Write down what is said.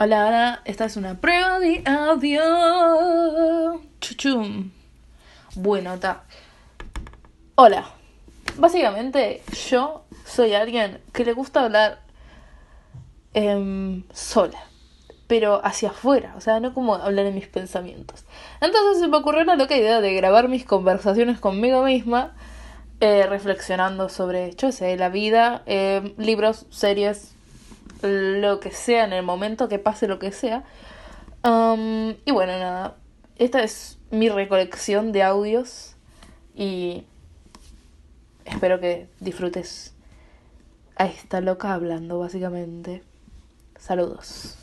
Hola, hola, esta es una prueba de audio. Chuchum. Bueno, está. Hola. Básicamente, yo soy alguien que le gusta hablar em, sola, pero hacia afuera, o sea, no como hablar en mis pensamientos. Entonces se me ocurrió una loca idea de grabar mis conversaciones conmigo misma, eh, reflexionando sobre, yo sé, la vida, em, libros, series, lo que sea en el momento, que pase lo que sea. Y bueno, nada, esta es mi recolección de audios y espero que disfrutes a esta loca hablando, básicamente. Saludos.